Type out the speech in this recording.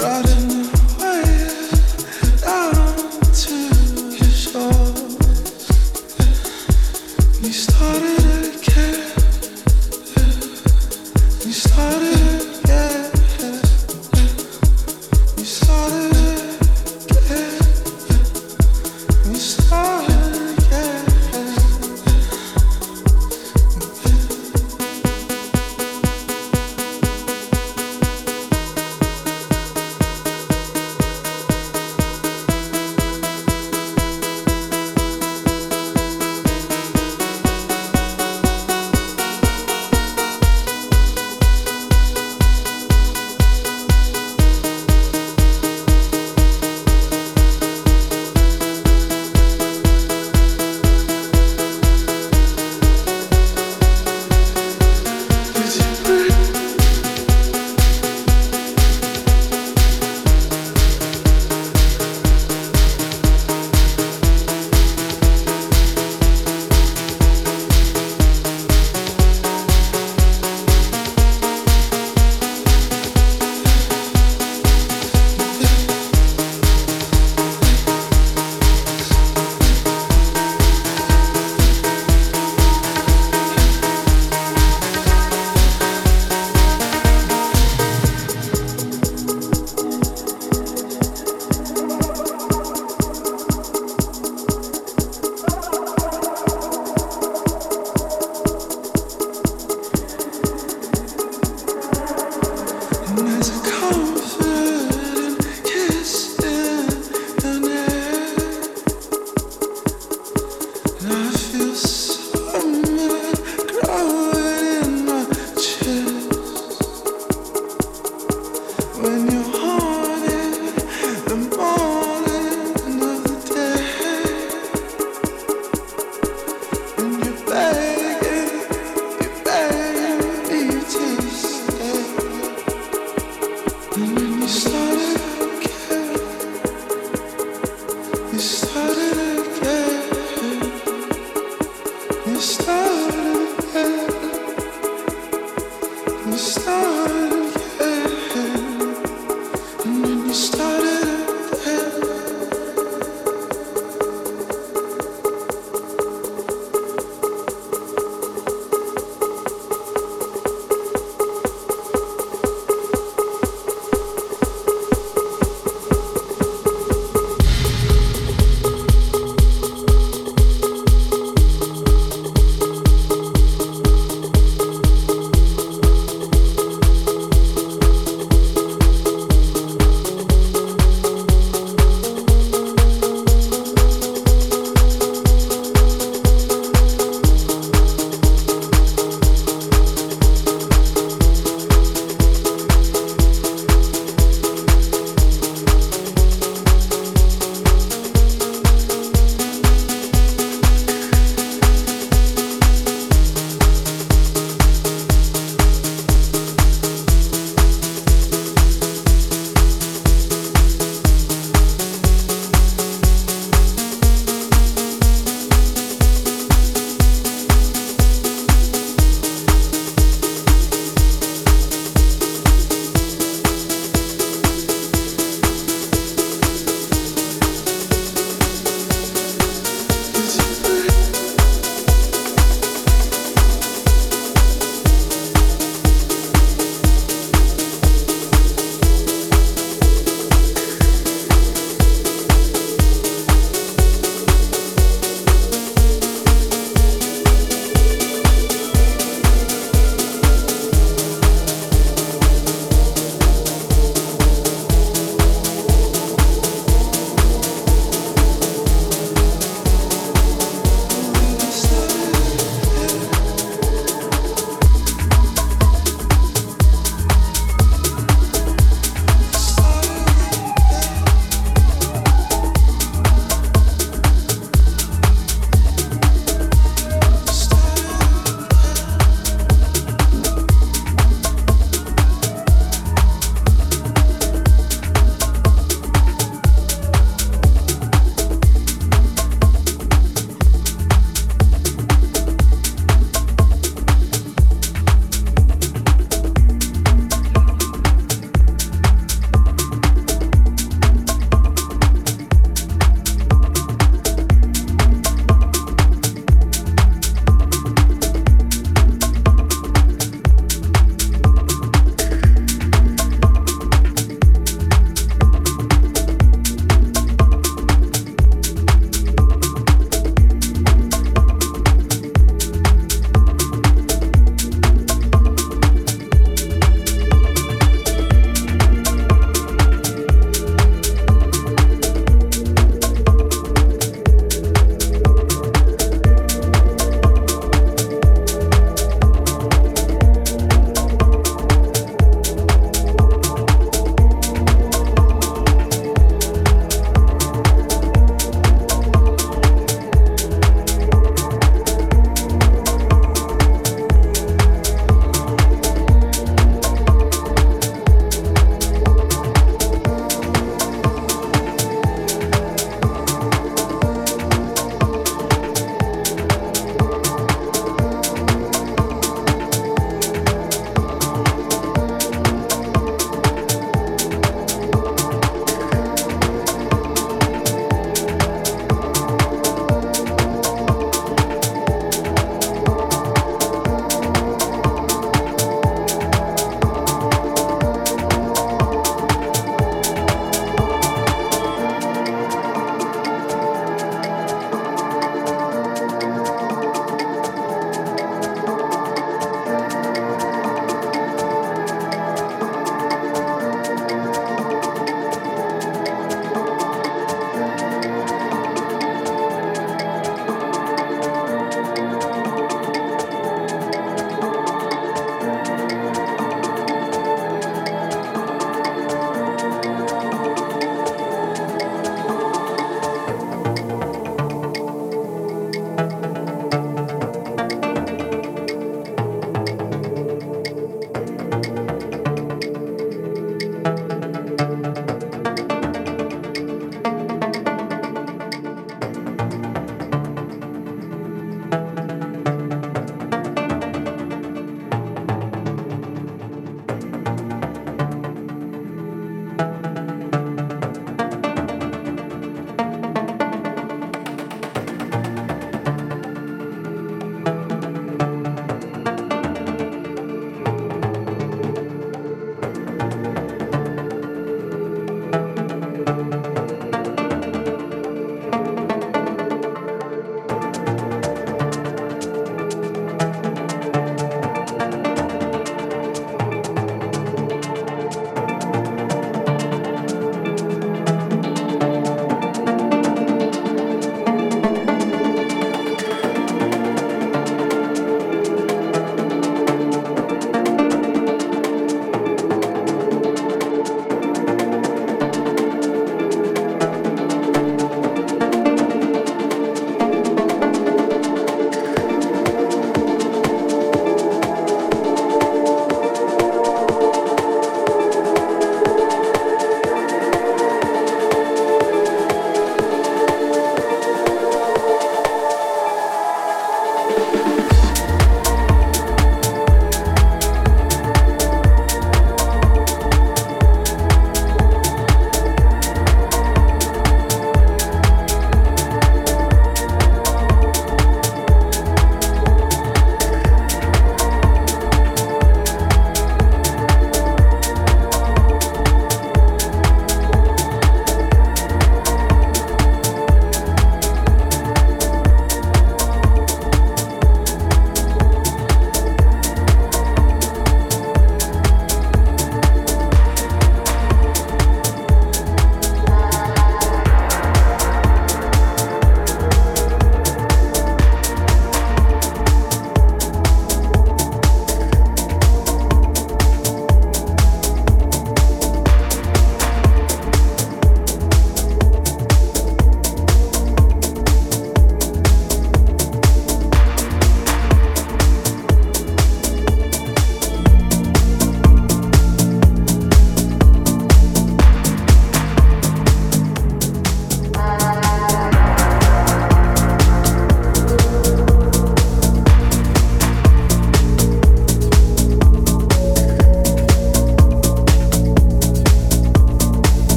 Riding